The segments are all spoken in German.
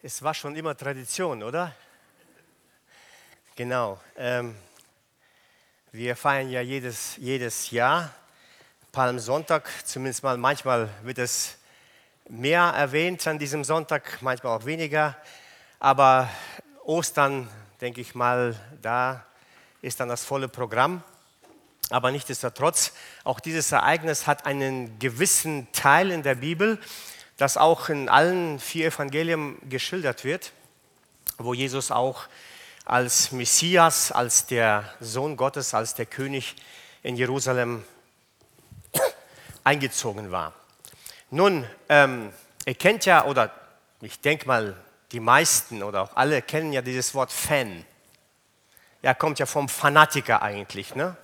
Es war schon immer Tradition, oder? Genau. Ähm, wir feiern ja jedes, jedes Jahr Palmsonntag, zumindest mal manchmal wird es mehr erwähnt an diesem Sonntag, manchmal auch weniger. Aber Ostern, denke ich mal, da ist dann das volle Programm. Aber nichtsdestotrotz, auch dieses Ereignis hat einen gewissen Teil in der Bibel, das auch in allen vier Evangelien geschildert wird, wo Jesus auch als Messias, als der Sohn Gottes, als der König in Jerusalem eingezogen war. Nun, ähm, ihr kennt ja, oder ich denke mal, die meisten oder auch alle kennen ja dieses Wort Fan. Ja, kommt ja vom Fanatiker eigentlich. Ne?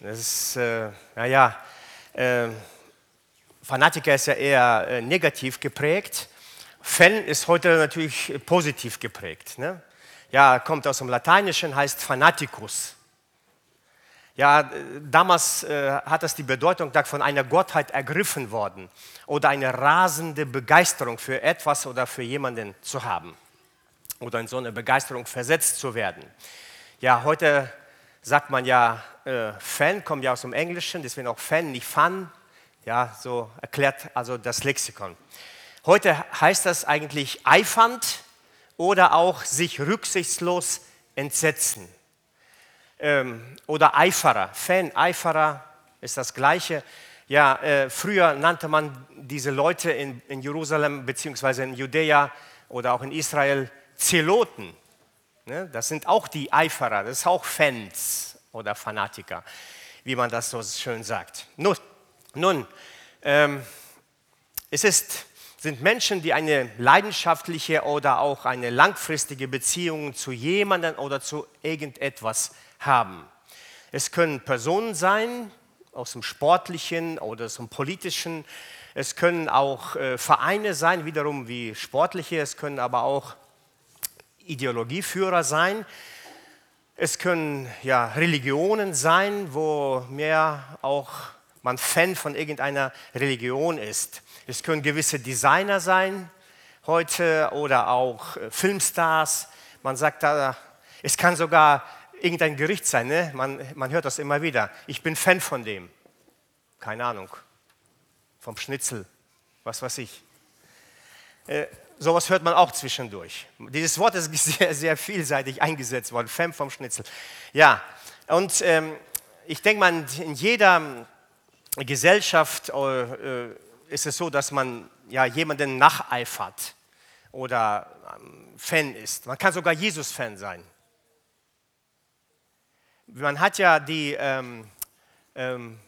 Das ist, äh, naja, äh, Fanatiker ist ja eher äh, negativ geprägt. Fan ist heute natürlich positiv geprägt. Ne? Ja, kommt aus dem Lateinischen, heißt Fanaticus. Ja, damals äh, hat das die Bedeutung von einer Gottheit ergriffen worden oder eine rasende Begeisterung für etwas oder für jemanden zu haben oder in so eine Begeisterung versetzt zu werden. Ja, heute sagt man ja, äh, Fan kommt ja aus dem Englischen, deswegen auch Fan, nicht Fun, ja, so erklärt also das Lexikon. Heute heißt das eigentlich eifernd oder auch sich rücksichtslos entsetzen. Ähm, oder Eiferer. Fan, Eiferer ist das Gleiche. Ja, äh, früher nannte man diese Leute in, in Jerusalem beziehungsweise in Judäa oder auch in Israel Zeloten. Ne? Das sind auch die Eiferer, das ist auch Fans oder Fanatiker, wie man das so schön sagt. Nun, nun, ähm, es ist, sind Menschen, die eine leidenschaftliche oder auch eine langfristige Beziehung zu jemandem oder zu irgendetwas haben. Es können Personen sein, aus dem sportlichen oder aus dem politischen. Es können auch äh, Vereine sein, wiederum wie sportliche. Es können aber auch Ideologieführer sein. Es können ja Religionen sein, wo mehr auch man Fan von irgendeiner Religion ist. Es können gewisse Designer sein heute oder auch äh, Filmstars. Man sagt da, es kann sogar irgendein Gericht sein. Ne? Man, man hört das immer wieder. Ich bin Fan von dem. Keine Ahnung. Vom Schnitzel. Was weiß ich. Äh, sowas hört man auch zwischendurch. Dieses Wort ist sehr, sehr vielseitig eingesetzt worden. Fan vom Schnitzel. Ja, und ähm, ich denke mal, in jeder Gesellschaft äh, ist es so, dass man ja, jemanden nacheifert oder ähm, Fan ist. Man kann sogar Jesus-Fan sein. Man hat ja die, ähm, ähm,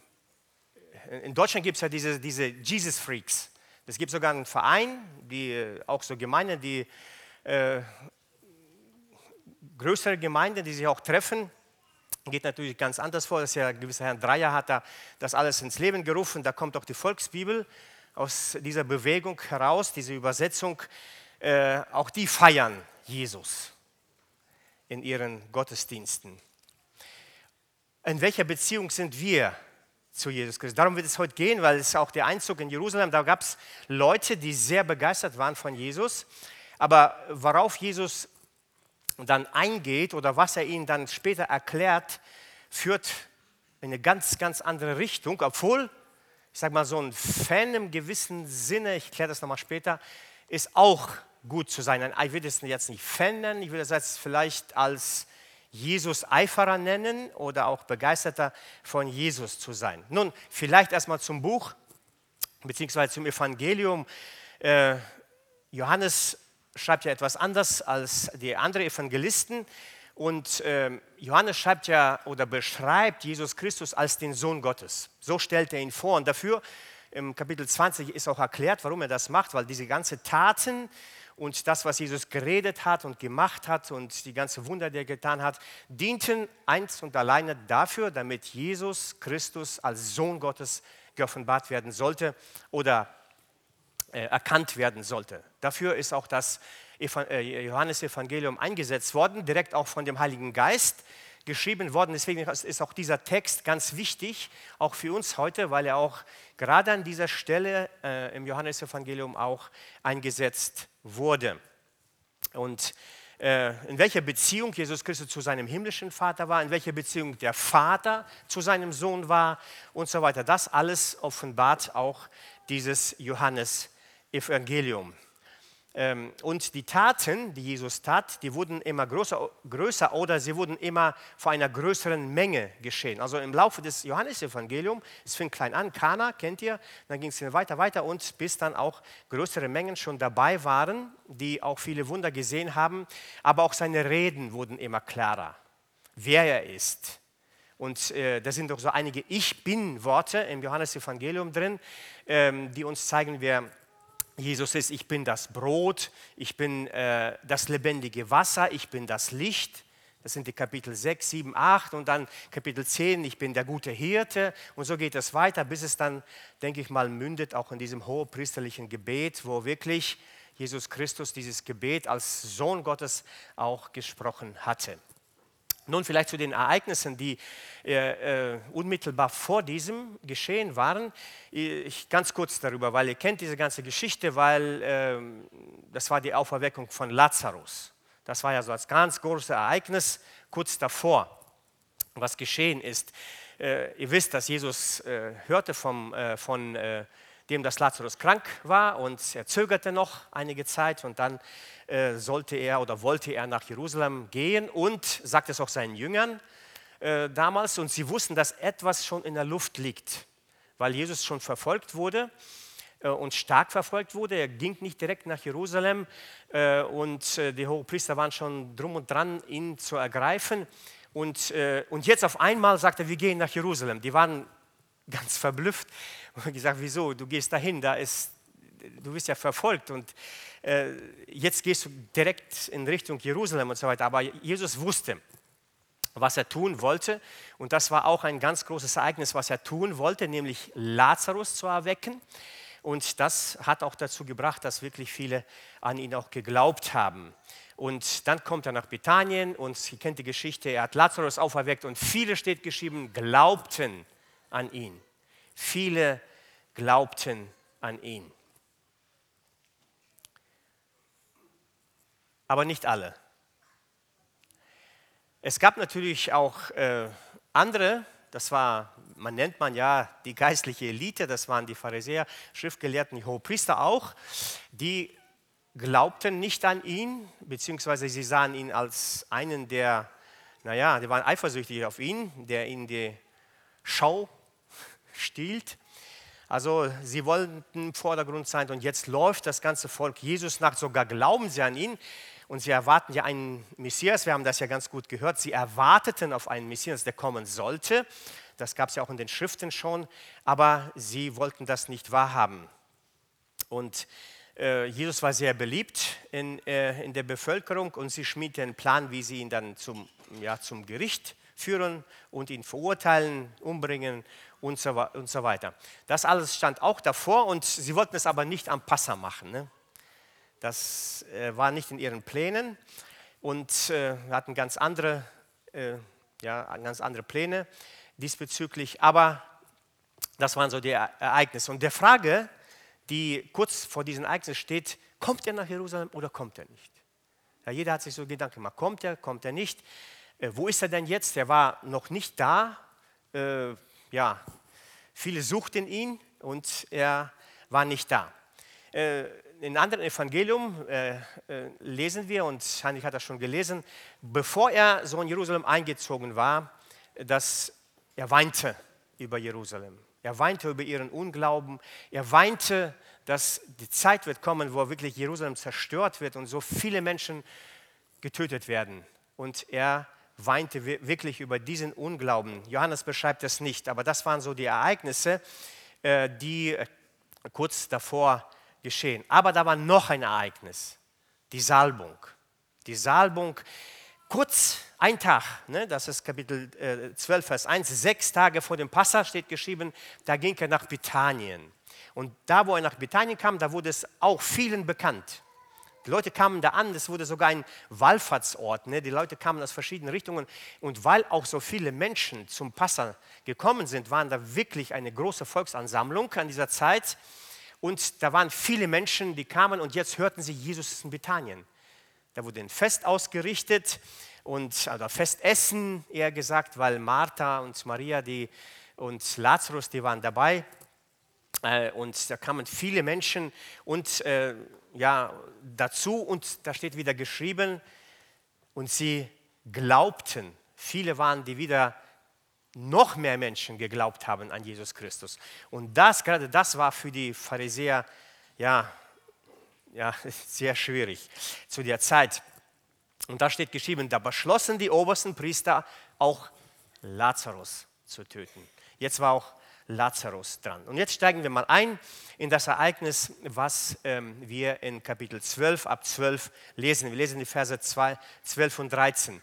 in Deutschland gibt es ja diese, diese Jesus-Freaks. Es gibt sogar einen Verein, die, äh, auch so Gemeinden, die äh, größere Gemeinden, die sich auch treffen geht natürlich ganz anders vor. Das ist ja gewisser Herr Dreier hat da das alles ins Leben gerufen. Da kommt auch die Volksbibel aus dieser Bewegung heraus, diese Übersetzung. Äh, auch die feiern Jesus in ihren Gottesdiensten. In welcher Beziehung sind wir zu Jesus Christus? Darum wird es heute gehen, weil es auch der Einzug in Jerusalem, da gab es Leute, die sehr begeistert waren von Jesus. Aber worauf Jesus dann eingeht oder was er ihnen dann später erklärt, führt in eine ganz, ganz andere Richtung, obwohl, ich sage mal, so ein Fan im gewissen Sinne, ich kläre das nochmal später, ist auch gut zu sein. Ich will es jetzt nicht Fan nennen, ich will es jetzt vielleicht als Jesus-Eiferer nennen oder auch Begeisterter von Jesus zu sein. Nun, vielleicht erstmal zum Buch, beziehungsweise zum Evangelium. Äh, Johannes schreibt ja etwas anders als die anderen Evangelisten. Und äh, Johannes schreibt ja oder beschreibt Jesus Christus als den Sohn Gottes. So stellt er ihn vor. Und dafür im Kapitel 20 ist auch erklärt, warum er das macht, weil diese ganzen Taten und das, was Jesus geredet hat und gemacht hat und die ganzen Wunder, die er getan hat, dienten eins und alleine dafür, damit Jesus Christus als Sohn Gottes geoffenbart werden sollte oder erkannt werden sollte. Dafür ist auch das äh, Johannesevangelium eingesetzt worden, direkt auch von dem Heiligen Geist, geschrieben worden. Deswegen ist auch dieser Text ganz wichtig, auch für uns heute, weil er auch gerade an dieser Stelle äh, im Johannesevangelium auch eingesetzt wurde. Und äh, in welcher Beziehung Jesus Christus zu seinem himmlischen Vater war, in welcher Beziehung der Vater zu seinem Sohn war und so weiter. Das alles offenbart auch dieses Johannes-Evangelium. Ähm, und die Taten, die Jesus tat, die wurden immer größer, größer oder sie wurden immer vor einer größeren Menge geschehen. Also im Laufe des Johannesevangeliums, es fing klein an, Kana, kennt ihr, dann ging es weiter, weiter und bis dann auch größere Mengen schon dabei waren, die auch viele Wunder gesehen haben. Aber auch seine Reden wurden immer klarer, wer er ist. Und äh, da sind doch so einige Ich Bin-Worte im Johannesevangelium drin, ähm, die uns zeigen, wer Jesus ist, ich bin das Brot, ich bin äh, das lebendige Wasser, ich bin das Licht. Das sind die Kapitel 6, 7, 8 und dann Kapitel 10, ich bin der gute Hirte. Und so geht es weiter, bis es dann, denke ich mal, mündet auch in diesem hohepriesterlichen Gebet, wo wirklich Jesus Christus dieses Gebet als Sohn Gottes auch gesprochen hatte. Nun vielleicht zu den Ereignissen, die äh, äh, unmittelbar vor diesem geschehen waren. Ich ganz kurz darüber, weil ihr kennt diese ganze Geschichte, weil äh, das war die Auferweckung von Lazarus. Das war ja so als ganz großes Ereignis kurz davor, was geschehen ist. Äh, ihr wisst, dass Jesus äh, hörte vom, äh, von dem, dass Lazarus krank war und er zögerte noch einige Zeit und dann äh, sollte er oder wollte er nach Jerusalem gehen und sagte es auch seinen Jüngern äh, damals und sie wussten, dass etwas schon in der Luft liegt, weil Jesus schon verfolgt wurde äh, und stark verfolgt wurde. Er ging nicht direkt nach Jerusalem äh, und äh, die Hohepriester waren schon drum und dran, ihn zu ergreifen. Und, und jetzt auf einmal sagt er, wir gehen nach Jerusalem. Die waren ganz verblüfft und gesagt, wieso, du gehst dahin, da ist, du bist ja verfolgt und äh, jetzt gehst du direkt in Richtung Jerusalem und so weiter. Aber Jesus wusste, was er tun wollte und das war auch ein ganz großes Ereignis, was er tun wollte, nämlich Lazarus zu erwecken. Und das hat auch dazu gebracht, dass wirklich viele an ihn auch geglaubt haben. Und dann kommt er nach Bethanien und ihr kennt die Geschichte, er hat Lazarus auferweckt und viele, steht geschrieben, glaubten an ihn. Viele glaubten an ihn. Aber nicht alle. Es gab natürlich auch äh, andere, das war, man nennt man ja die geistliche Elite, das waren die Pharisäer, Schriftgelehrten, die Hohepriester auch, die glaubten nicht an ihn, beziehungsweise sie sahen ihn als einen, der, naja, die waren eifersüchtig auf ihn, der ihnen die Schau stiehlt. Also sie wollten im Vordergrund sein und jetzt läuft das ganze Volk Jesus nach, sogar glauben sie an ihn und sie erwarten ja einen Messias, wir haben das ja ganz gut gehört, sie erwarteten auf einen Messias, der kommen sollte. Das gab es ja auch in den Schriften schon, aber sie wollten das nicht wahrhaben. Und äh, Jesus war sehr beliebt in, äh, in der Bevölkerung und sie schmiedeten einen Plan, wie sie ihn dann zum, ja, zum Gericht führen und ihn verurteilen, umbringen und so, und so weiter. Das alles stand auch davor und sie wollten es aber nicht am Passa machen. Ne? Das äh, war nicht in ihren Plänen und äh, hatten ganz andere, äh, ja, ganz andere Pläne diesbezüglich. Aber das waren so die Ereignisse. Und der Frage, die kurz vor diesen Ereignissen steht, kommt er nach Jerusalem oder kommt er nicht? Ja, jeder hat sich so Gedanken gemacht, kommt er, kommt er nicht? Äh, wo ist er denn jetzt? Er war noch nicht da. Äh, ja, viele suchten ihn und er war nicht da. Äh, in anderen Evangelium äh, äh, lesen wir, und Heinrich hat das schon gelesen, bevor er so in Jerusalem eingezogen war, dass er weinte über Jerusalem. Er weinte über ihren Unglauben. Er weinte, dass die Zeit wird kommen, wo wirklich Jerusalem zerstört wird und so viele Menschen getötet werden. Und er weinte wirklich über diesen Unglauben. Johannes beschreibt das nicht, aber das waren so die Ereignisse, äh, die äh, kurz davor geschehen. Aber da war noch ein Ereignis, die Salbung. Die Salbung, kurz ein Tag, ne, das ist Kapitel 12, äh, Vers 1, sechs Tage vor dem Passa steht geschrieben, da ging er nach Bethanien. Und da, wo er nach Bethanien kam, da wurde es auch vielen bekannt Die Leute kamen da an, das wurde sogar ein Wallfahrtsort. Ne? Die Leute kamen aus verschiedenen Richtungen. Und weil auch so viele Menschen zum Passa gekommen sind, waren da wirklich eine große Volksansammlung an dieser Zeit. Und da waren viele Menschen, die kamen und jetzt hörten sie, Jesus ist in Bethanien. Da wurde ein Fest ausgerichtet und also Festessen, eher gesagt, weil Martha und Maria die, und Lazarus, die waren dabei. Äh, und da kamen viele Menschen und äh, ja, dazu und da steht wieder geschrieben, und sie glaubten. Viele waren, die wieder noch mehr Menschen geglaubt haben an Jesus Christus. Und das, gerade das war für die Pharisäer ja, ja, sehr schwierig zu der Zeit. Und da steht geschrieben, da beschlossen die obersten Priester auch Lazarus zu töten. Jetzt war auch Lazarus dran. Und jetzt steigen wir mal ein in das Ereignis, was ähm, wir in Kapitel 12 ab 12 lesen. Wir lesen die Verse 2, 12 und 13.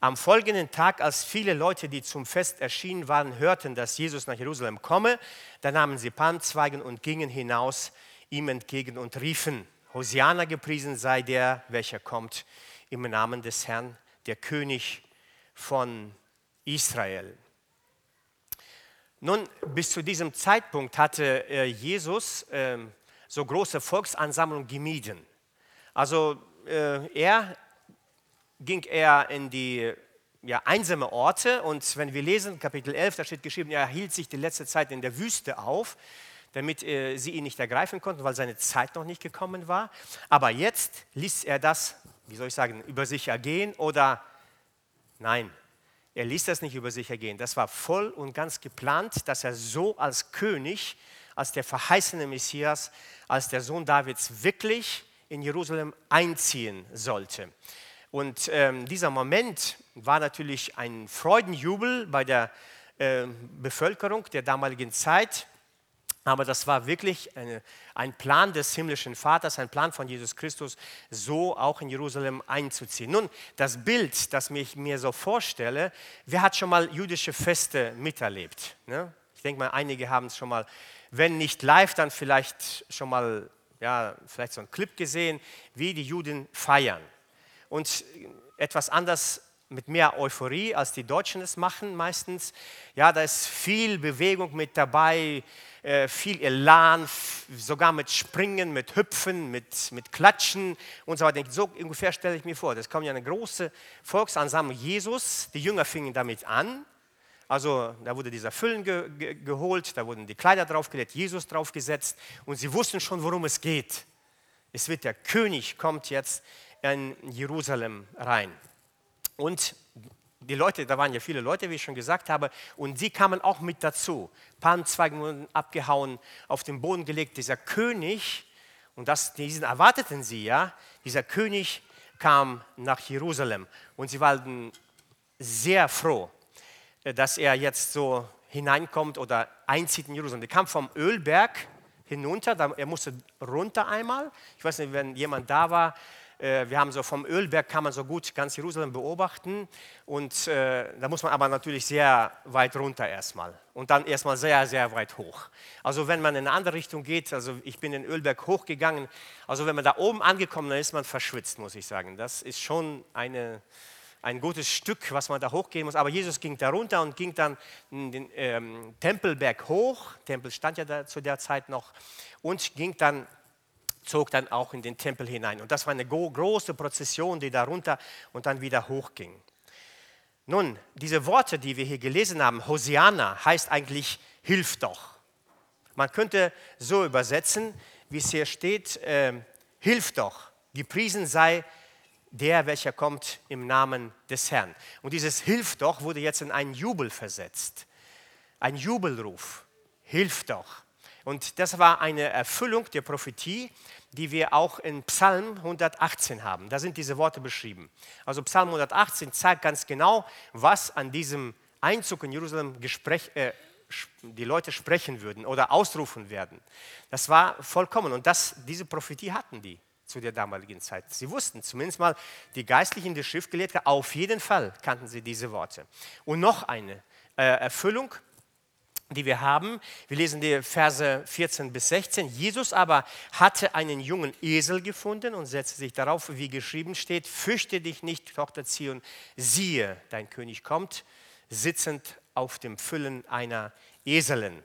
Am folgenden Tag, als viele Leute, die zum Fest erschienen waren, hörten, dass Jesus nach Jerusalem komme, da nahmen sie Palmzweigen und gingen hinaus ihm entgegen und riefen, Hosiana gepriesen sei der, welcher kommt im Namen des Herrn, der König von Israel. Nun, bis zu diesem Zeitpunkt hatte äh, Jesus äh, so große Volksansammlungen gemieden. Also äh, er ging er in die ja, einsame Orte und wenn wir lesen, Kapitel 11, da steht geschrieben, er hielt sich die letzte Zeit in der Wüste auf, damit äh, sie ihn nicht ergreifen konnten, weil seine Zeit noch nicht gekommen war. Aber jetzt ließ er das, wie soll ich sagen, über sich ergehen oder nein, er ließ das nicht über sich ergehen. Das war voll und ganz geplant, dass er so als König, als der verheißene Messias, als der Sohn Davids wirklich in Jerusalem einziehen sollte. Und ähm, dieser Moment war natürlich ein Freudenjubel bei der äh, Bevölkerung der damaligen Zeit. Aber das war wirklich eine, ein Plan des himmlischen Vaters, ein Plan von Jesus Christus, so auch in Jerusalem einzuziehen. Nun, das Bild, das ich mir so vorstelle, wer hat schon mal jüdische Feste miterlebt? Ne? Ich denke mal, einige haben es schon mal, wenn nicht live, dann vielleicht schon mal, ja, vielleicht so einen Clip gesehen, wie die Juden feiern. Und etwas anders mit mehr Euphorie, als die Deutschen es machen meistens. Ja, da ist viel Bewegung mit dabei, äh, viel Elan, sogar mit Springen, mit Hüpfen, mit, mit Klatschen und so weiter. So ungefähr stelle ich mir vor. Das kommt ja eine große Volksansammlung Jesus. Die Jünger fingen damit an. Also da wurde dieser Füllen ge ge geholt, da wurden die Kleider draufgelegt, Jesus draufgesetzt und sie wussten schon, worum es geht. Es wird der König kommt jetzt in Jerusalem rein. Und die Leute, da waren ja viele Leute, wie ich schon gesagt habe, und sie kamen auch mit dazu. Palmzweige wurden abgehauen, auf den Boden gelegt. Dieser König, und das, diesen erwarteten sie ja, dieser König kam nach Jerusalem. Und sie waren sehr froh, äh, dass er jetzt so hineinkommt oder einzieht in Jerusalem. Der kam vom Ölberg hinunter, er musste runter einmal. Ich weiß nicht, wenn jemand da war, wir haben so vom Ölberg kann man so gut ganz Jerusalem beobachten und äh, da muss man aber natürlich sehr weit runter erstmal und dann erstmal sehr, sehr weit hoch. Also wenn man in eine andere Richtung geht, also ich bin den Ölberg hochgegangen, also wenn man da oben angekommen ist, ist man verschwitzt, muss ich sagen. Das ist schon eine, ein gutes Stück, was man da hochgehen muss. Aber Jesus ging da runter und ging dann den ähm, Tempelberg hoch. Tempel stand ja da zu der Zeit noch und ging dann zog dann auch in den Tempel hinein. Und das war eine große Prozession, die darunter und dann wieder hochging. Nun, diese Worte, die wir hier gelesen haben, Hosiana, heißt eigentlich Hilf doch. Man könnte so übersetzen, wie es hier steht, äh, Hilf doch, gepriesen sei der, welcher kommt im Namen des Herrn. Und dieses Hilf doch wurde jetzt in einen Jubel versetzt. Ein Jubelruf. Hilf doch. Und das war eine Erfüllung der Prophetie, die wir auch in Psalm 118 haben. Da sind diese Worte beschrieben. Also Psalm 118 zeigt ganz genau, was an diesem Einzug in Jerusalem Gespräch, äh, die Leute sprechen würden oder ausrufen werden. Das war vollkommen. Und das, diese Prophetie hatten die zu der damaligen Zeit. Sie wussten zumindest mal, die Geistlichen, die Schriftgelehrten, auf jeden Fall kannten sie diese Worte. Und noch eine äh, Erfüllung die wir haben. Wir lesen die Verse 14 bis 16. Jesus aber hatte einen jungen Esel gefunden und setzte sich darauf, wie geschrieben steht, fürchte dich nicht, Tochter Zion, siehe, dein König kommt, sitzend auf dem Füllen einer Eselin.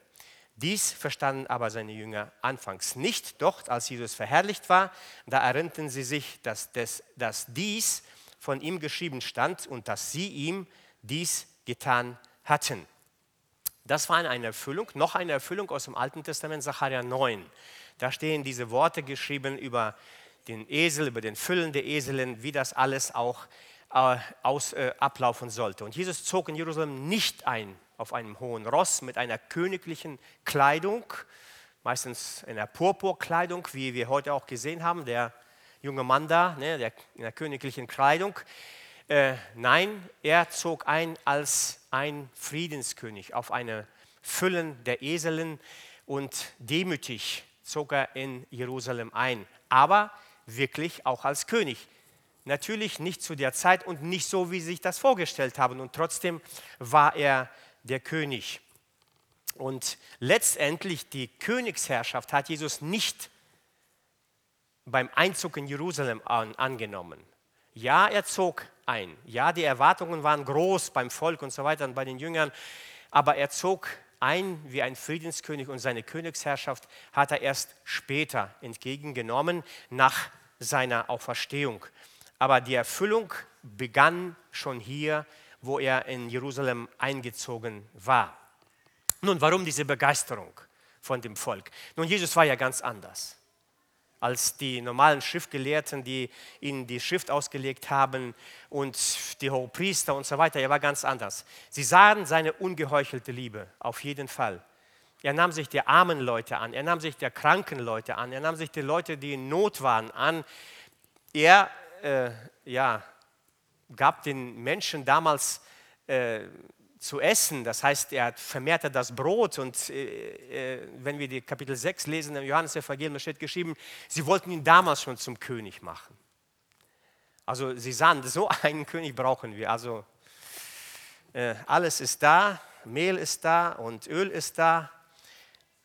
Dies verstanden aber seine Jünger anfangs nicht, doch als Jesus verherrlicht war, da erinnerten sie sich, dass, des, dass dies von ihm geschrieben stand und dass sie ihm dies getan hatten. Das war eine Erfüllung, noch eine Erfüllung aus dem Alten Testament, Sacharja 9. Da stehen diese Worte geschrieben über den Esel, über den Füllen der Eseln, wie das alles auch äh, aus, äh, ablaufen sollte. Und Jesus zog in Jerusalem nicht ein auf einem hohen Ross mit einer königlichen Kleidung, meistens in einer Purpurkleidung, wie wir heute auch gesehen haben, der junge Mann da, ne, der, in der königlichen Kleidung. Äh, nein, er zog ein als ein Friedenskönig auf eine Füllen der Eseln und demütig zog er in Jerusalem ein, aber wirklich auch als König. Natürlich nicht zu der Zeit und nicht so, wie sie sich das vorgestellt haben und trotzdem war er der König. Und letztendlich die Königsherrschaft hat Jesus nicht beim Einzug in Jerusalem an, angenommen. Ja, er zog ein. Ja, die Erwartungen waren groß beim Volk und so weiter und bei den Jüngern, aber er zog ein wie ein Friedenskönig und seine Königsherrschaft hat er erst später entgegengenommen nach seiner Auferstehung. Aber die Erfüllung begann schon hier, wo er in Jerusalem eingezogen war. Nun, warum diese Begeisterung von dem Volk? Nun, Jesus war ja ganz anders als die normalen Schriftgelehrten, die ihnen die Schrift ausgelegt haben und die Hohepriester und so weiter. Er war ganz anders. Sie sahen seine ungeheuchelte Liebe, auf jeden Fall. Er nahm sich der armen Leute an, er nahm sich der kranken Leute an, er nahm sich die Leute, die in Not waren, an. Er äh, ja, gab den Menschen damals äh, zu essen. Das heißt, er vermehrte das Brot. Und äh, äh, wenn wir die Kapitel 6 lesen im Johannes-Evangelium, da steht geschrieben, sie wollten ihn damals schon zum König machen. Also sie sahen, so einen König brauchen wir. Also äh, alles ist da, Mehl ist da und Öl ist da,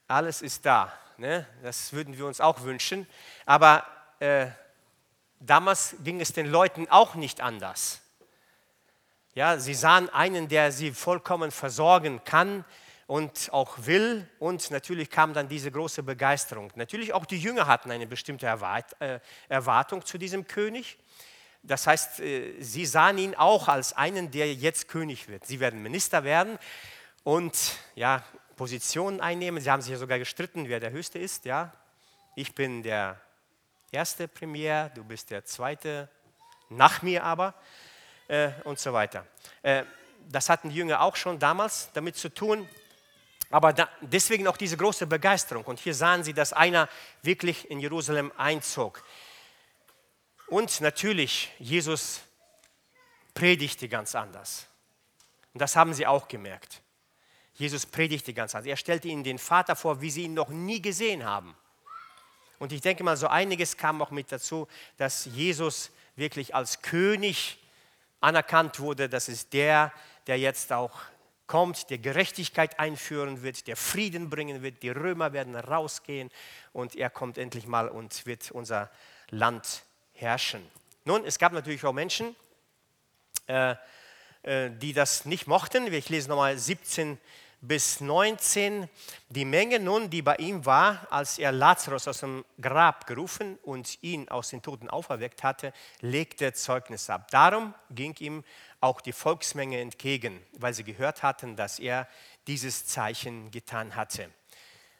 alles ist da. Ne? Das würden wir uns auch wünschen. Aber äh, damals ging es den Leuten auch nicht anders. Ja, sie sahen einen, der sie vollkommen versorgen kann und auch will. Und natürlich kam dann diese große Begeisterung. Natürlich auch die Jünger hatten eine bestimmte äh, Erwartung zu diesem König. Das heißt, äh, sie sahen ihn auch als einen, der jetzt König wird. Sie werden Minister werden und ja, Positionen einnehmen. Sie haben sich ja sogar gestritten, wer der Höchste ist. Ja, ich bin der erste Premier, du bist der zweite, nach mir aber äh, und so weiter. Äh, das hatten die Jünger auch schon damals damit zu tun. Aber da, deswegen auch diese große Begeisterung. Und hier sahen sie, dass einer wirklich in Jerusalem einzog. Und natürlich, Jesus predigte ganz anders. Und das haben sie auch gemerkt. Jesus predigte ganz anders. Er stellte ihnen den Vater vor, wie sie ihn noch nie gesehen haben. Und ich denke mal, so einiges kam auch mit dazu, dass Jesus wirklich als König anerkannt wurde, das ist der, der jetzt auch kommt, der Gerechtigkeit einführen wird, der Frieden bringen wird. Die Römer werden rausgehen und er kommt endlich mal und wird unser Land herrschen. Nun, es gab natürlich auch Menschen, äh, äh, die das nicht mochten. Ich lese nochmal 17 bis 19 die Menge nun, die bei ihm war, als er Lazarus aus dem Grab gerufen und ihn aus den Toten auferweckt hatte, legte Zeugnis ab. Darum ging ihm auch die Volksmenge entgegen, weil sie gehört hatten, dass er dieses Zeichen getan hatte.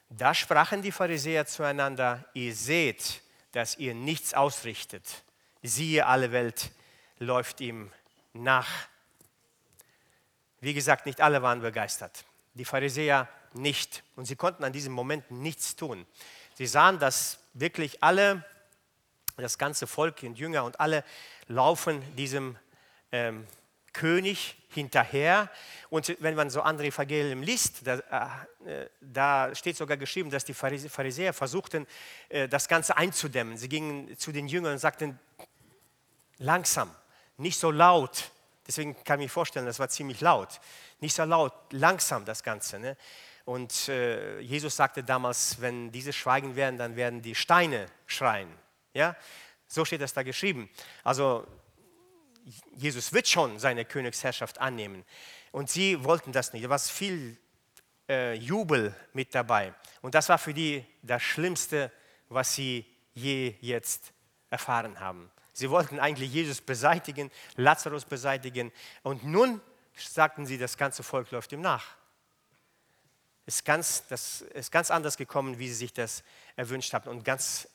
Da sprachen die Pharisäer zueinander, ihr seht, dass ihr nichts ausrichtet. Siehe, alle Welt läuft ihm nach. Wie gesagt, nicht alle waren begeistert die Pharisäer nicht. Und sie konnten an diesem Moment nichts tun. Sie sahen, dass wirklich alle, das ganze Volk und Jünger und alle laufen diesem ähm, König hinterher. Und wenn man so andere Evangelien liest, da, äh, da, steht sogar geschrieben, dass die Pharisäer versuchten, äh, das Ganze einzudämmen. Sie gingen zu den Jüngern und sagten, langsam, nicht so laut. Deswegen kann ich mir vorstellen, das war ziemlich laut. Nicht so laut, langsam das Ganze. Ne? Und äh, Jesus sagte damals, wenn diese schweigen werden, dann werden die Steine schreien. Ja? So steht das da geschrieben. Also Jesus wird schon seine Königsherrschaft annehmen. Und sie wollten das nicht. Da war viel äh, Jubel mit dabei. Und das war für die das Schlimmste, was sie je jetzt erfahren haben. Sie wollten eigentlich Jesus beseitigen, Lazarus beseitigen. Und nun sagten sie, das ganze Volk läuft ihm nach. Ist ganz, das ist ganz anders gekommen, wie sie sich das erwünscht haben. Und ganz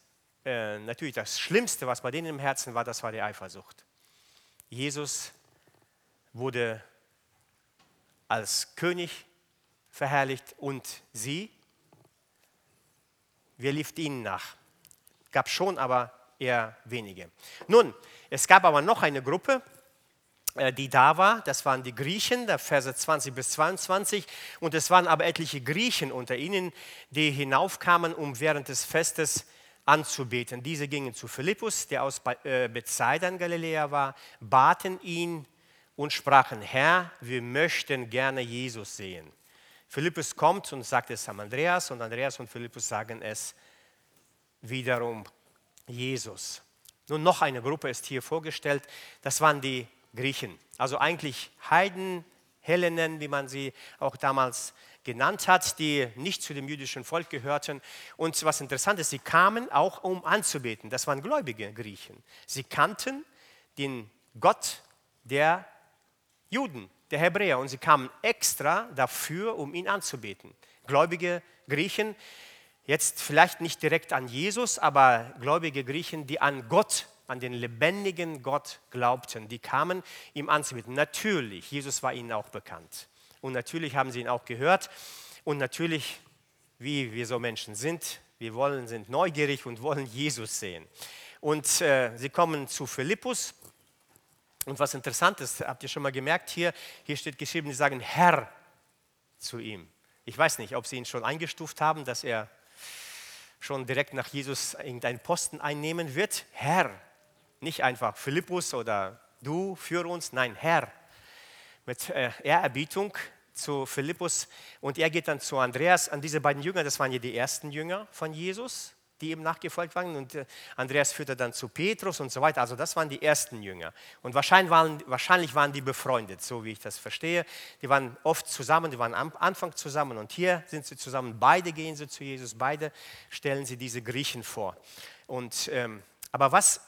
äh, natürlich das Schlimmste, was bei denen im Herzen war, das war die Eifersucht. Jesus wurde als König verherrlicht und sie, wir lieften ihnen nach. Gab schon, aber eher wenige. Nun, es gab aber noch eine Gruppe, äh, die da war, das waren die Griechen, der Verse 20 bis 22, und es waren aber etliche Griechen unter ihnen, die hinaufkamen, um während des Festes anzubeten. Diese gingen zu Philippus, der aus äh, Bethsaida in Galiläa war, baten ihn und sprachen, Herr, wir möchten gerne Jesus sehen. Philippus kommt und sagt es an Andreas und Andreas und Philippus sagen es wiederum Jesus. Nun noch eine Gruppe ist hier vorgestellt, das waren die Griechen. Also eigentlich Heiden, Hellenen, wie man sie auch damals genannt hat, die nicht zu dem jüdischen Volk gehörten. Und was interessant ist, sie kamen auch, um anzubeten. Das waren gläubige Griechen. Sie kannten den Gott der Juden, der Hebräer. Und sie kamen extra dafür, um ihn anzubeten. Gläubige Griechen, jetzt vielleicht nicht direkt an Jesus, aber gläubige Griechen, die an Gott, an den lebendigen Gott glaubten, die kamen, ihm anzubeten. Natürlich, Jesus war ihnen auch bekannt. Und natürlich haben sie ihn auch gehört. Und natürlich, wie wir so Menschen sind, wir wollen, sind neugierig und wollen Jesus sehen. Und äh, sie kommen zu Philippus und was interessant ist, habt ihr schon mal gemerkt hier, hier steht geschrieben, sie sagen Herr zu ihm. Ich weiß nicht, ob sie ihn schon eingestuft haben, dass er schon direkt nach Jesus irgendeinen Posten einnehmen wird. Herr, nicht einfach Philippus oder du für uns, nein, Herr. Mit äh, Ehrerbietung zu Philippus und er geht dann zu Andreas. An diese beiden Jünger, das waren ja die ersten Jünger von Jesus die ihm nachgefolgt waren. Und äh, Andreas führte dann zu Petrus und so weiter. Also das waren die ersten Jünger. Und wahrscheinlich waren, wahrscheinlich waren die befreundet, so wie ich das verstehe. Die waren oft zusammen, die waren am Anfang zusammen und hier sind sie zusammen. Beide gehen sie zu Jesus, beide stellen sie diese Griechen vor. Und, ähm, aber was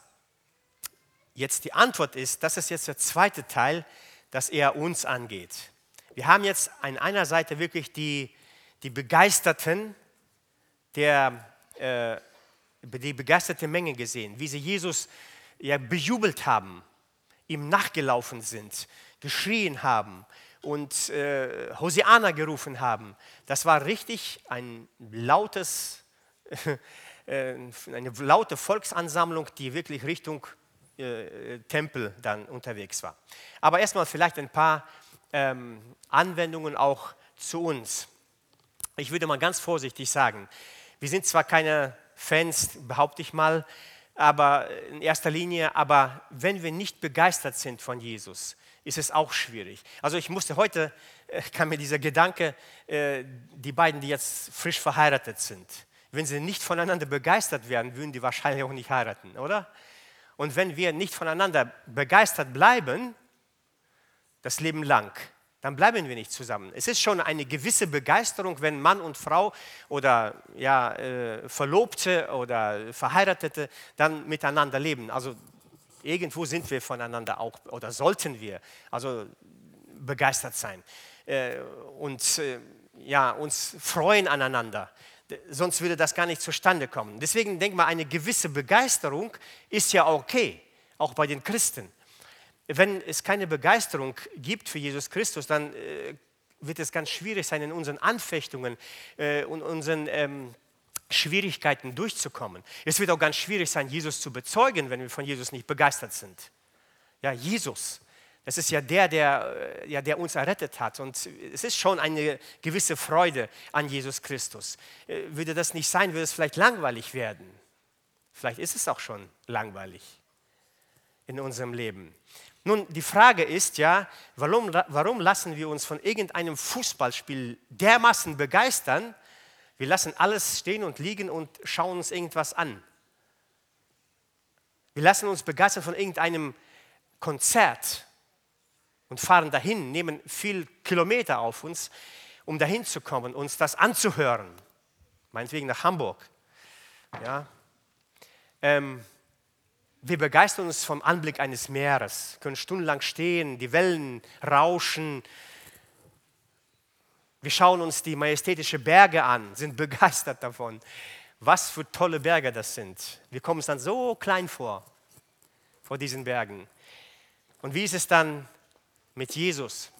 jetzt die Antwort ist, das ist jetzt der zweite Teil, dass er uns angeht. Wir haben jetzt an einer Seite wirklich die, die Begeisterten der äh, die begeisterte Menge gesehen, wie sie Jesus ja, bejubelt haben, ihm nachgelaufen sind, geschrien haben und äh, Hosiana gerufen haben. Das war richtig ein lautes, äh, eine laute Volksansammlung, die wirklich Richtung äh, Tempel dann unterwegs war. Aber erstmal vielleicht ein paar ähm, Anwendungen auch zu uns. Ich würde mal ganz vorsichtig sagen, wir sind zwar keine Fans, behaupte ich mal, aber in erster Linie, aber wenn wir nicht begeistert sind von Jesus, ist es auch schwierig. Also ich musste heute, äh, kam mir dieser Gedanke, äh, die beiden, die jetzt frisch verheiratet sind, wenn sie nicht voneinander begeistert werden, würden die wahrscheinlich auch nicht heiraten, oder? Und wenn wir nicht voneinander begeistert bleiben, das Leben lang, dann bleiben wir nicht zusammen. Es ist schon eine gewisse Begeisterung, wenn Mann und Frau oder ja, äh, Verlobte oder Verheiratete dann miteinander leben. Also irgendwo sind wir voneinander auch oder sollten wir also begeistert sein äh, und äh, ja, uns freuen aneinander. Sonst würde das gar nicht zustande kommen. Deswegen denke mal, eine gewisse Begeisterung ist ja okay, auch bei den Christen wenn es keine Begeisterung gibt für Jesus Christus, dann äh, wird es ganz schwierig sein, in unseren Anfechtungen äh, und unseren ähm, Schwierigkeiten durchzukommen. Es wird auch ganz schwierig sein, Jesus zu bezeugen, wenn wir von Jesus nicht begeistert sind. Ja, Jesus, das ist ja der, der, äh, ja, der uns errettet hat. Und es ist schon eine gewisse Freude an Jesus Christus. Äh, würde das nicht sein, würde es vielleicht langweilig werden. Vielleicht ist es auch schon langweilig. in unserem Leben. Nun, die Frage ist ja, warum, warum lassen wir uns von irgendeinem Fußballspiel dermaßen begeistern? Wir lassen alles stehen und liegen und schauen uns irgendwas an. Wir lassen uns begeistern von irgendeinem Konzert und fahren dahin, nehmen viel Kilometer auf uns, um dahin zu kommen, uns das anzuhören. Meinetwegen nach Hamburg. Ja. Ähm, wir begeistern uns vom Anblick eines Meeres, können stundenlang stehen, die Wellen rauschen. Wir schauen uns die majestätischen Berge an, sind begeistert davon. Was für tolle Berge das sind. Wir kommen uns dann so klein vor, vor diesen Bergen. Und wie ist es dann mit Jesus?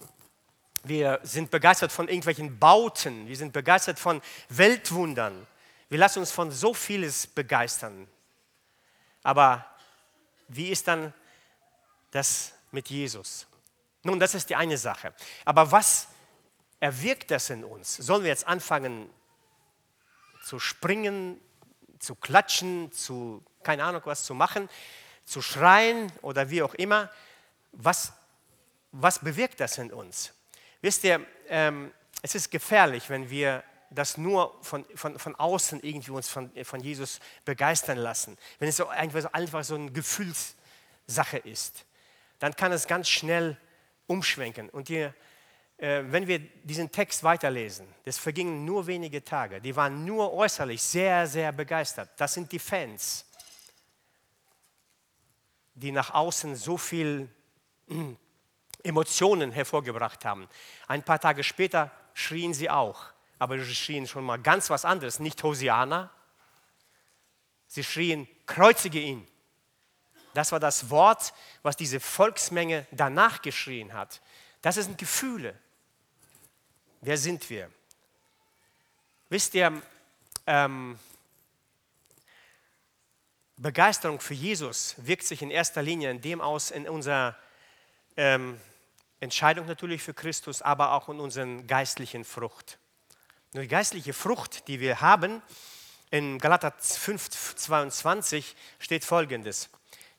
Wir sind begeistert von irgendwelchen Bauten, wir sind begeistert von Weltwundern. Wir lassen uns von so vieles begeistern. Aber wie ist dann das mit Jesus? Nun, das ist die eine Sache. Aber was erwirkt das in uns? Sollen wir jetzt anfangen zu springen, zu klatschen, zu keine Ahnung was zu machen, zu schreien oder wie auch immer? Was, was bewirkt das in uns? Wisst ihr, ähm, es ist gefährlich, wenn wir das nur von, von, von außen irgendwie uns von, von Jesus begeistern lassen, wenn es so einfach, einfach so eine Gefühlssache ist, dann kann es ganz schnell umschwenken. Und ihr, äh, wenn wir diesen Text weiterlesen, das vergingen nur wenige Tage, die waren nur äußerlich sehr, sehr begeistert. Das sind die Fans, die nach außen so viel Emotionen hervorgebracht haben. Ein paar Tage später schrien sie auch aber sie schrien schon mal ganz was anderes, nicht Hosiana. Sie schrien, kreuzige ihn. Das war das Wort, was diese Volksmenge danach geschrien hat. Das sind Gefühle. Wer sind wir? Wisst ihr, ähm, Begeisterung für Jesus wirkt sich in erster Linie in dem aus, in unserer ähm, Entscheidung natürlich für Christus, aber auch in unserer geistlichen Frucht. Die geistliche Frucht, die wir haben, in Galater 5, 22 steht folgendes.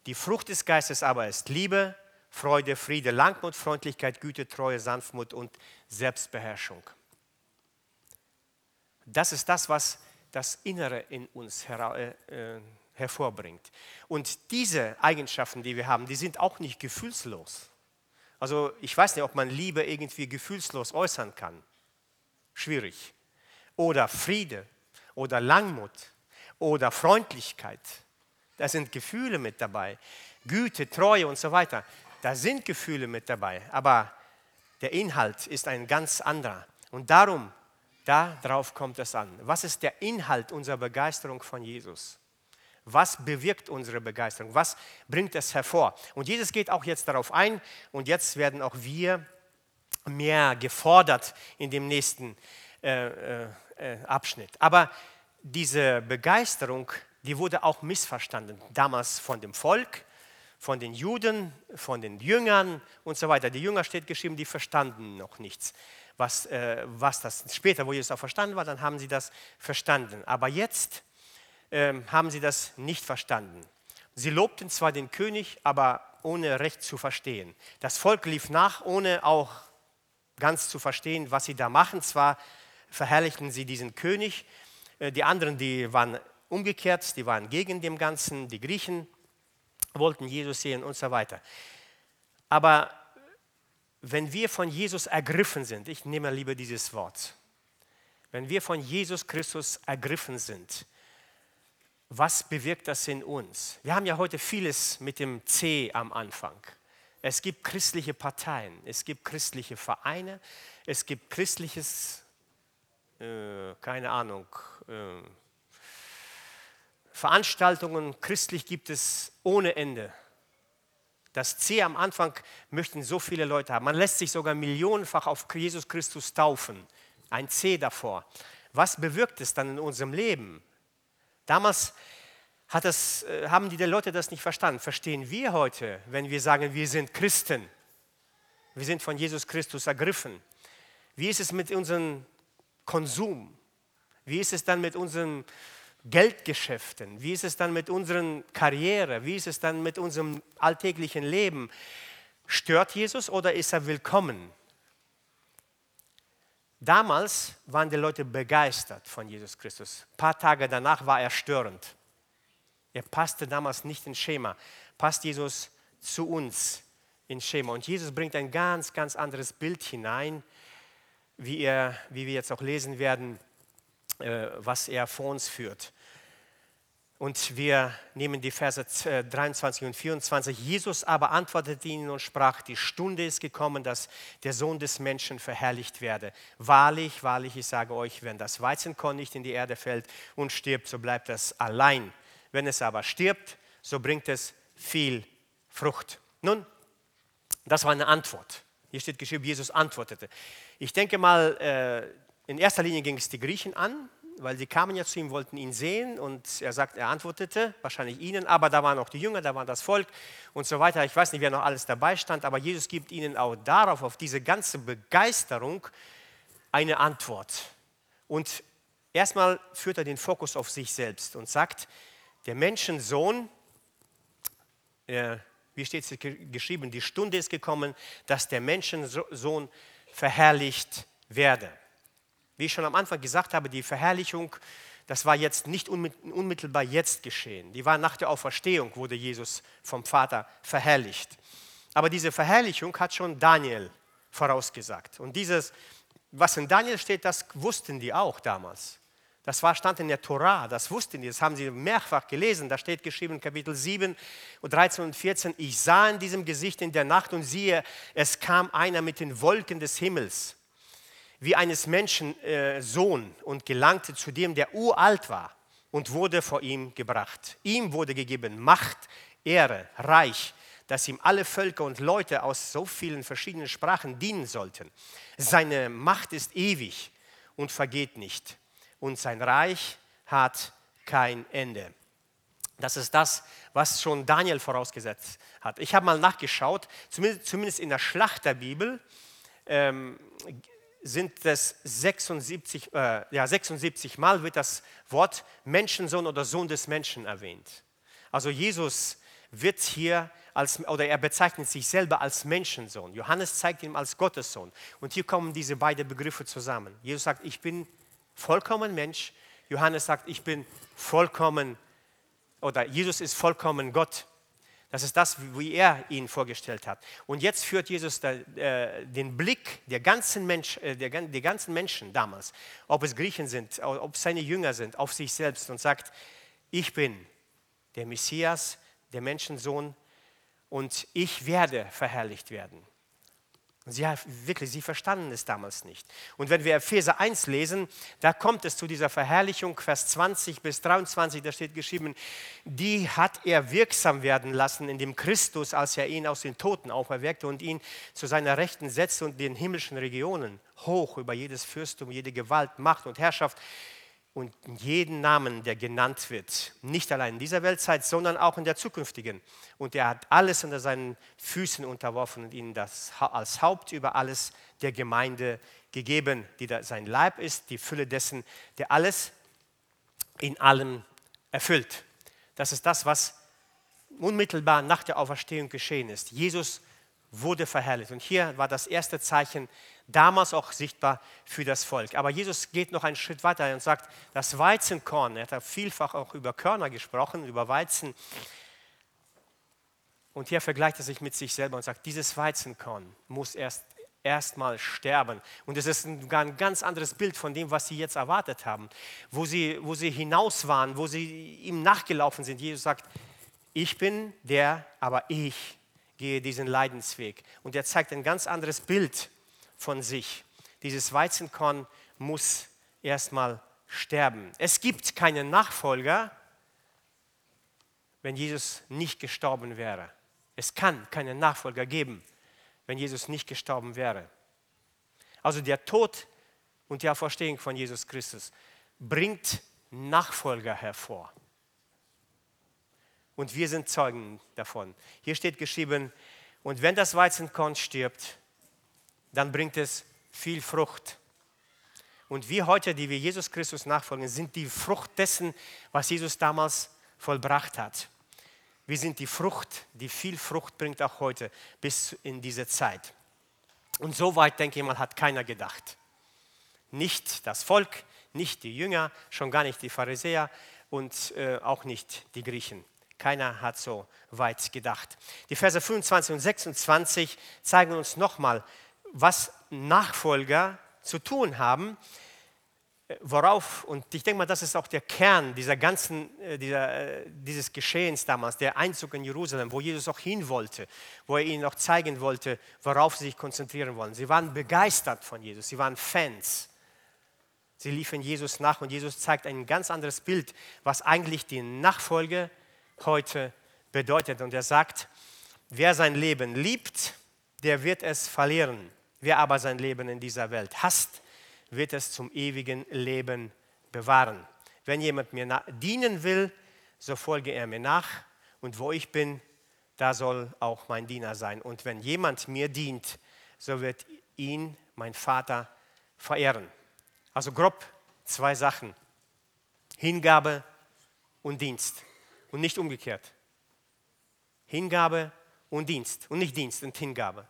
Die Frucht des Geistes aber ist Liebe, Freude, Friede, Langmut, Freundlichkeit, Güte, Treue, Sanftmut und Selbstbeherrschung. Das ist das, was das Innere in uns äh, äh, hervorbringt. Und diese Eigenschaften, die wir haben, die sind auch nicht gefühlslos. Also ich weiß nicht, ob man Liebe irgendwie gefühlslos äußern kann. Schwierig oder Friede oder Langmut oder Freundlichkeit. Da sind Gefühle mit dabei. Güte, Treue und so weiter. Da sind Gefühle mit dabei. Aber der Inhalt ist ein ganz anderer. Und darum, darauf kommt es an. Was ist der Inhalt unserer Begeisterung von Jesus? Was bewirkt unsere Begeisterung? Was bringt es hervor? Und Jesus geht auch jetzt darauf ein. Und jetzt werden auch wir mehr gefordert in dem nächsten äh, äh, äh, Abschnitt. Aber diese Begeisterung, die wurde auch missverstanden. Damals von dem Volk, von den Juden, von den Jüngern und so weiter. Die Jünger steht geschrieben, die verstanden noch nichts. Was, äh, was das später, wo Jesus auch verstanden war, dann haben sie das verstanden. Aber jetzt äh, haben sie das nicht verstanden. Sie lobten zwar den König, aber ohne recht zu verstehen. Das Volk lief nach, ohne auch ganz zu verstehen, was sie da machen. Zwar verherrlichten sie diesen König. Äh, die anderen, die waren umgekehrt, die waren gegen dem Ganzen. Die Griechen wollten Jesus sehen und so weiter. Aber wenn wir von Jesus ergriffen sind, ich nehme lieber dieses Wort, wenn wir von Jesus Christus ergriffen sind, was bewirkt das in uns? Wir haben ja heute vieles mit dem C am Anfang. Es gibt christliche Parteien, es gibt christliche Vereine, es gibt christliches äh, keine Ahnung, äh, Veranstaltungen christlich gibt es ohne Ende. Das C am Anfang möchten so viele Leute haben. Man lässt sich sogar millionenfach auf Jesus Christus taufen. Ein C davor. Was bewirkt es dann in unserem Leben? Damals das, äh, haben die Leute das nicht verstanden. Verstehen wir heute, wenn wir sagen, wir sind Christen? Wir sind von Jesus Christus ergriffen. Wie ist es mit unseren Konsum? Wie ist es dann mit unserem Geldgeschäften? Wie ist es dann mit unserer Karriere? Wie ist es dann mit unserem alltäglichen Leben? Stört Jesus oder ist er willkommen? Damals waren die Leute begeistert von Jesus Christus. Ein paar Tage danach war er störend. Er passte damals nicht ins Schema. Passt Jesus zu uns ins Schema? Und Jesus bringt ein ganz, ganz anderes Bild hinein, wie, er, wie wir jetzt auch lesen werden, äh, was er vor uns führt. Und wir nehmen die Verse 23 äh, und 24. Jesus aber antwortete ihnen und sprach, die Stunde ist gekommen, dass der Sohn des Menschen verherrlicht werde. Wahrlich, wahrlich, ich sage euch, wenn das Weizenkorn nicht in die Erde fällt und stirbt, so bleibt es allein. Wenn es aber stirbt, so bringt es viel Frucht. Nun, das war eine Antwort. Hier steht geschrieben, Jesus antwortete. Ich denke mal, äh, in erster Linie ging es die Griechen an, weil sie kamen ja zu ihm, wollten ihn sehen und er sagt, er antwortete, wahrscheinlich ihnen, aber da waren auch die Jünger, da war das Volk und so weiter. Ich weiß nicht, wer noch alles dabei stand, aber Jesus gibt ihnen auch darauf, auf diese ganze Begeisterung, eine Antwort. Und erstmal führt er den Fokus auf sich selbst und sagt, der Menschensohn, äh, wie steht es geschrieben, die Stunde ist gekommen, dass der Menschensohn verherrlicht werde. Wie ich schon am Anfang gesagt habe, die Verherrlichung, das war jetzt nicht unmittelbar jetzt geschehen. Die war nach der Auferstehung, wurde Jesus vom Vater verherrlicht. Aber diese Verherrlichung hat schon Daniel vorausgesagt. Und dieses, was in Daniel steht, das wussten die auch damals. Das war, stand in der Torah, das wussten die, das haben sie mehrfach gelesen. Da steht geschrieben Kapitel 7 und 13 und 14, ich sah in diesem Gesicht in der Nacht und siehe, es kam einer mit den Wolken des Himmels wie eines Menschen äh, Sohn und gelangte zu dem, der uralt war und wurde vor ihm gebracht. Ihm wurde gegeben Macht, Ehre, Reich, dass ihm alle Völker und Leute aus so vielen verschiedenen Sprachen dienen sollten. Seine Macht ist ewig und vergeht nicht und sein Reich hat kein Ende. Das ist das, was schon Daniel vorausgesetzt hat. Ich habe mal nachgeschaut, zumindest in der Schlachterbibel ähm, sind es 76, äh, ja, 76 Mal wird das Wort Menschensohn oder Sohn des Menschen erwähnt. Also Jesus wird hier als, oder er bezeichnet sich selber als Menschensohn. Johannes zeigt ihn als Gottessohn. Und hier kommen diese beiden Begriffe zusammen. Jesus sagt, ich bin vollkommen Mensch. Johannes sagt, ich bin vollkommen, oder Jesus ist vollkommen Gott. Das ist das, wie er ihn vorgestellt hat. Und jetzt führt Jesus äh, den Blick der ganzen, Mensch, äh, der, der ganzen Menschen damals, ob es Griechen sind, ob es seine Jünger sind, auf sich selbst und sagt, ich bin der Messias, der Menschensohn und ich werde verherrlicht werden. Sie, wirklich, sie verstanden es damals nicht. Und wenn wir Epheser 1 lesen, da kommt es zu dieser Verherrlichung, Vers 20 bis 23, da steht geschrieben, die hat er wirksam werden lassen in dem Christus, als er ihn aus den Toten auferweckte und ihn zu seiner Rechten setzte und den himmlischen Regionen hoch über jedes Fürstum, jede Gewalt, Macht und Herrschaft und jeden Namen, der genannt wird, nicht allein in dieser Weltzeit, sondern auch in der zukünftigen. Und er hat alles unter seinen Füßen unterworfen und ihnen das als Haupt über alles der Gemeinde gegeben, die sein Leib ist, die Fülle dessen, der alles in allem erfüllt. Das ist das, was unmittelbar nach der Auferstehung geschehen ist. Jesus wurde verherrlicht. Und hier war das erste Zeichen damals auch sichtbar für das Volk. Aber Jesus geht noch einen Schritt weiter und sagt, das Weizenkorn, er hat vielfach auch über Körner gesprochen, über Weizen. Und hier vergleicht er sich mit sich selber und sagt, dieses Weizenkorn muss erst erstmal sterben. Und es ist ein, ein ganz anderes Bild von dem, was sie jetzt erwartet haben, wo sie, wo sie hinaus waren, wo sie ihm nachgelaufen sind. Jesus sagt, ich bin der, aber ich gehe diesen Leidensweg. Und er zeigt ein ganz anderes Bild von sich. Dieses Weizenkorn muss erstmal sterben. Es gibt keinen Nachfolger, wenn Jesus nicht gestorben wäre. Es kann keinen Nachfolger geben, wenn Jesus nicht gestorben wäre. Also der Tod und die Auferstehung von Jesus Christus bringt Nachfolger hervor. Und wir sind Zeugen davon. Hier steht geschrieben, und wenn das Weizenkorn stirbt, dann bringt es viel Frucht. Und wir heute, die wir Jesus Christus nachfolgen, sind die Frucht dessen, was Jesus damals vollbracht hat. Wir sind die Frucht, die viel Frucht bringt auch heute bis in diese Zeit. Und so weit, denke ich mal, hat keiner gedacht. Nicht das Volk, nicht die Jünger, schon gar nicht die Pharisäer und äh, auch nicht die Griechen. Keiner hat so weit gedacht. Die Verse 25 und 26 zeigen uns nochmal, was Nachfolger zu tun haben, worauf, und ich denke mal, das ist auch der Kern dieser ganzen, äh, dieser, äh, dieses Geschehens damals, der Einzug in Jerusalem, wo Jesus auch hin wollte, wo er ihnen auch zeigen wollte, worauf sie sich konzentrieren wollen. Sie waren begeistert von Jesus, sie waren Fans. Sie liefen Jesus nach und Jesus zeigt ein ganz anderes Bild, was eigentlich die Nachfolge heute bedeutet. Und er sagt, wer sein Leben liebt, der wird es verlieren. Wer aber sein Leben in dieser Welt hasst, wird es zum ewigen Leben bewahren. Wenn jemand mir dienen will, so folge er mir nach. Und wo ich bin, da soll auch mein Diener sein. Und wenn jemand mir dient, so wird ihn mein Vater verehren. Also grob zwei Sachen. Hingabe und Dienst und nicht umgekehrt. Hingabe und Dienst und nicht Dienst und Hingabe.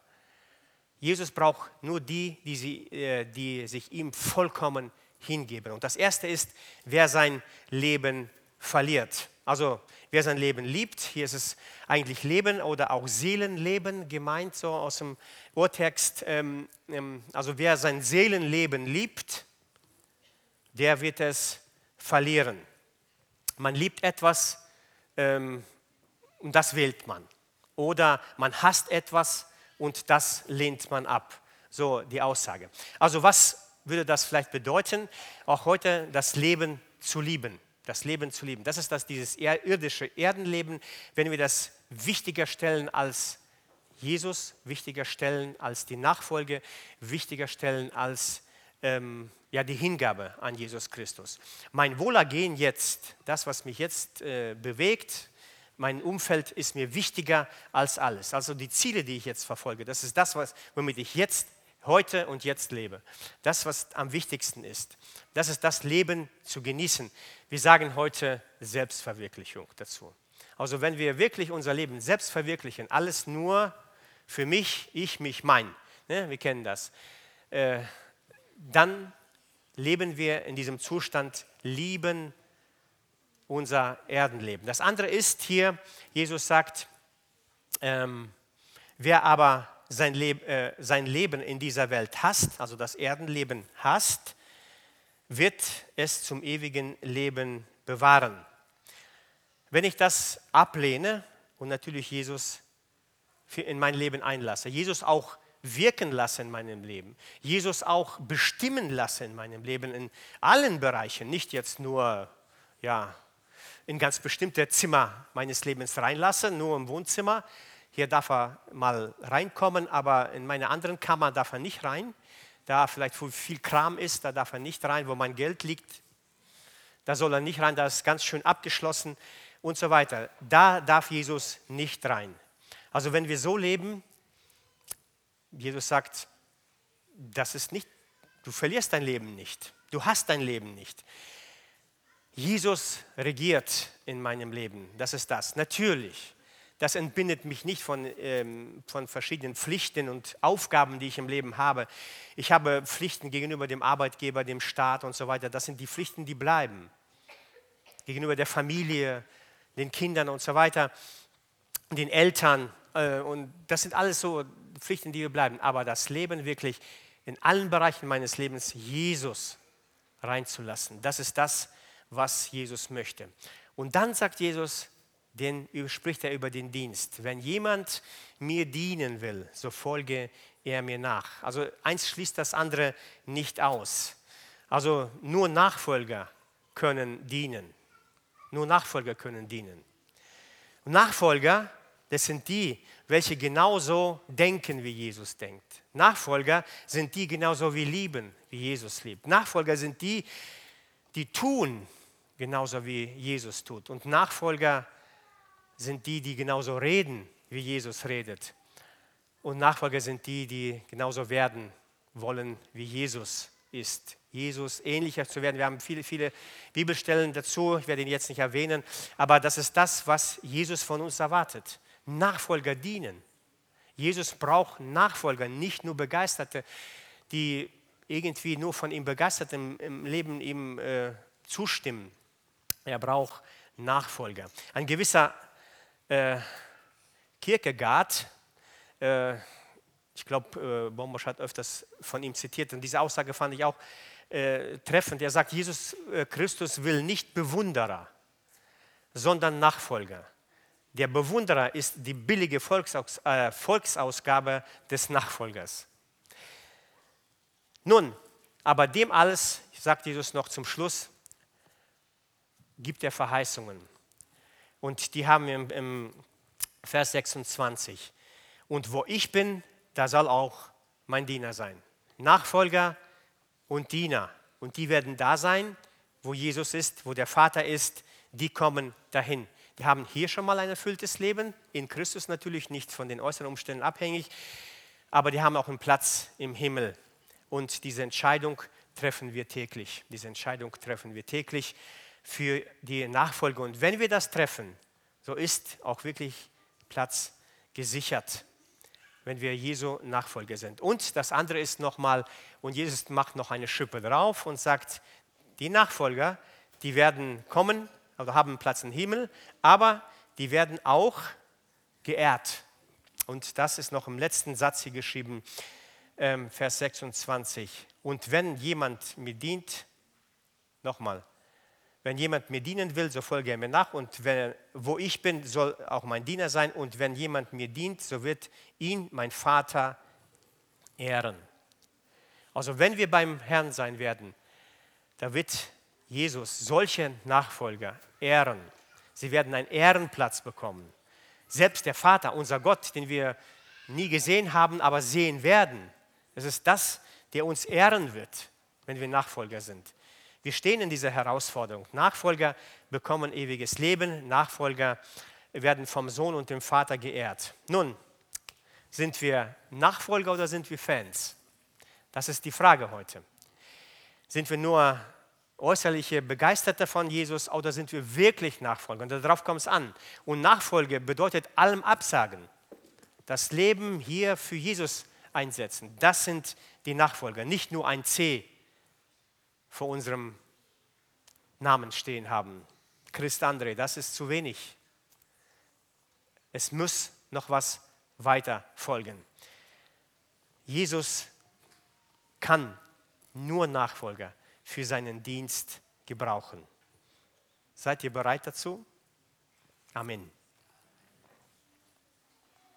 Jesus braucht nur die, die, sie, äh, die sich ihm vollkommen hingeben. Und das Erste ist, wer sein Leben verliert. Also wer sein Leben liebt, hier ist es eigentlich Leben oder auch Seelenleben gemeint, so aus dem Urtext. Ähm, ähm, also wer sein Seelenleben liebt, der wird es verlieren. Man liebt etwas ähm, und das wählt man. Oder man hasst etwas und das lehnt man ab. So die Aussage. Also was würde das vielleicht bedeuten, auch heute das Leben zu lieben? Das Leben zu lieben. Das ist das, dieses irdische Erdenleben, wenn wir das wichtiger stellen als Jesus, wichtiger stellen als die Nachfolge, wichtiger stellen als ähm, ja, die Hingabe an Jesus Christus. Mein Wohlergehen jetzt, das, was mich jetzt äh, bewegt, mein Umfeld ist mir wichtiger als alles. Also die Ziele, die ich jetzt verfolge, das ist das, was, womit ich jetzt, heute und jetzt lebe. Das, was am wichtigsten ist. Das ist das Leben zu genießen. Wir sagen heute Selbstverwirklichung dazu. Also wenn wir wirklich unser Leben selbst verwirklichen, alles nur für mich, ich, mich, mein, ne? wir kennen das, äh, dann leben wir in diesem Zustand, lieben unser Erdenleben. Das andere ist hier, Jesus sagt, ähm, wer aber sein, Leb, äh, sein Leben in dieser Welt hasst, also das Erdenleben hasst, wird es zum ewigen Leben bewahren. Wenn ich das ablehne und natürlich Jesus in mein Leben einlasse, Jesus auch wirken lassen in meinem Leben, Jesus auch bestimmen lassen in meinem Leben, in allen Bereichen, nicht jetzt nur ja, in ganz bestimmte Zimmer meines Lebens reinlassen, nur im Wohnzimmer. Hier darf er mal reinkommen, aber in meine anderen Kammer darf er nicht rein. Da vielleicht wo viel Kram ist, da darf er nicht rein, wo mein Geld liegt. Da soll er nicht rein, da ist ganz schön abgeschlossen und so weiter. Da darf Jesus nicht rein. Also wenn wir so leben, Jesus sagt, das ist nicht, du verlierst dein Leben nicht. Du hast dein Leben nicht. Jesus regiert in meinem Leben. Das ist das. Natürlich. Das entbindet mich nicht von, ähm, von verschiedenen Pflichten und Aufgaben, die ich im Leben habe. Ich habe Pflichten gegenüber dem Arbeitgeber, dem Staat und so weiter. Das sind die Pflichten, die bleiben. Gegenüber der Familie, den Kindern und so weiter, den Eltern. Äh, und das sind alles so Pflichten, die wir bleiben, aber das Leben wirklich in allen Bereichen meines Lebens Jesus reinzulassen. Das ist das, was Jesus möchte. Und dann sagt Jesus, den spricht er über den Dienst. Wenn jemand mir dienen will, so folge er mir nach. Also eins schließt das andere nicht aus. Also nur Nachfolger können dienen. Nur Nachfolger können dienen. Nachfolger, das sind die, welche genauso denken, wie Jesus denkt. Nachfolger sind die genauso wie lieben, wie Jesus liebt. Nachfolger sind die, die tun, genauso wie Jesus tut. Und Nachfolger sind die, die genauso reden, wie Jesus redet. Und Nachfolger sind die, die genauso werden wollen, wie Jesus ist, Jesus ähnlicher zu werden. Wir haben viele, viele Bibelstellen dazu, ich werde ihn jetzt nicht erwähnen, aber das ist das, was Jesus von uns erwartet. Nachfolger dienen. Jesus braucht Nachfolger, nicht nur Begeisterte, die irgendwie nur von ihm begeistert im, Leben ihm äh, zustimmen. Er braucht Nachfolger. Ein gewisser äh, Kierkegaard, äh, ich glaube, äh, Bombosch hat öfters von ihm zitiert und diese Aussage fand ich auch äh, treffend. Er sagt, Jesus äh, Christus will nicht Bewunderer, sondern Nachfolger. Der Bewunderer ist die billige Volksaus äh, Volksausgabe des Nachfolgers. Nun, aber dem alles, sagt Jesus noch zum Schluss, gibt er Verheißungen. Und die haben wir im, im Vers 26. Und wo ich bin, da soll auch mein Diener sein. Nachfolger und Diener. Und die werden da sein, wo Jesus ist, wo der Vater ist, die kommen dahin. Die haben hier schon mal ein erfülltes Leben, in Christus natürlich nicht von den äußeren Umständen abhängig, aber die haben auch einen Platz im Himmel. Und diese Entscheidung treffen wir täglich. Diese Entscheidung treffen wir täglich für die Nachfolge. Und wenn wir das treffen, so ist auch wirklich Platz gesichert, wenn wir Jesu Nachfolger sind. Und das andere ist nochmal, und Jesus macht noch eine Schippe drauf und sagt, die Nachfolger, die werden kommen oder haben Platz im Himmel, aber die werden auch geehrt. Und das ist noch im letzten Satz hier geschrieben, ähm, Vers 26. Und wenn jemand mir dient, nochmal, wenn jemand mir dienen will, so folge er mir nach. Und wenn, wo ich bin, soll auch mein Diener sein. Und wenn jemand mir dient, so wird ihn mein Vater ehren. Also wenn wir beim Herrn sein werden, da wird Jesus solche Nachfolger ehren. Sie werden einen Ehrenplatz bekommen. Selbst der Vater, unser Gott, den wir nie gesehen haben, aber sehen werden, es ist das, der uns ehren wird, wenn wir Nachfolger sind. Wir stehen in dieser Herausforderung. Nachfolger bekommen ewiges Leben, Nachfolger werden vom Sohn und dem Vater geehrt. Nun, sind wir Nachfolger oder sind wir Fans? Das ist die Frage heute. Sind wir nur äußerliche Begeisterte von Jesus oder sind wir wirklich Nachfolger? Und darauf kommt es an. Und Nachfolge bedeutet allem Absagen. Das Leben hier für Jesus einsetzen. Das sind die Nachfolger, nicht nur ein C vor unserem Namen stehen haben. Christ André, das ist zu wenig. Es muss noch was weiter folgen. Jesus kann nur Nachfolger für seinen Dienst gebrauchen. Seid ihr bereit dazu? Amen.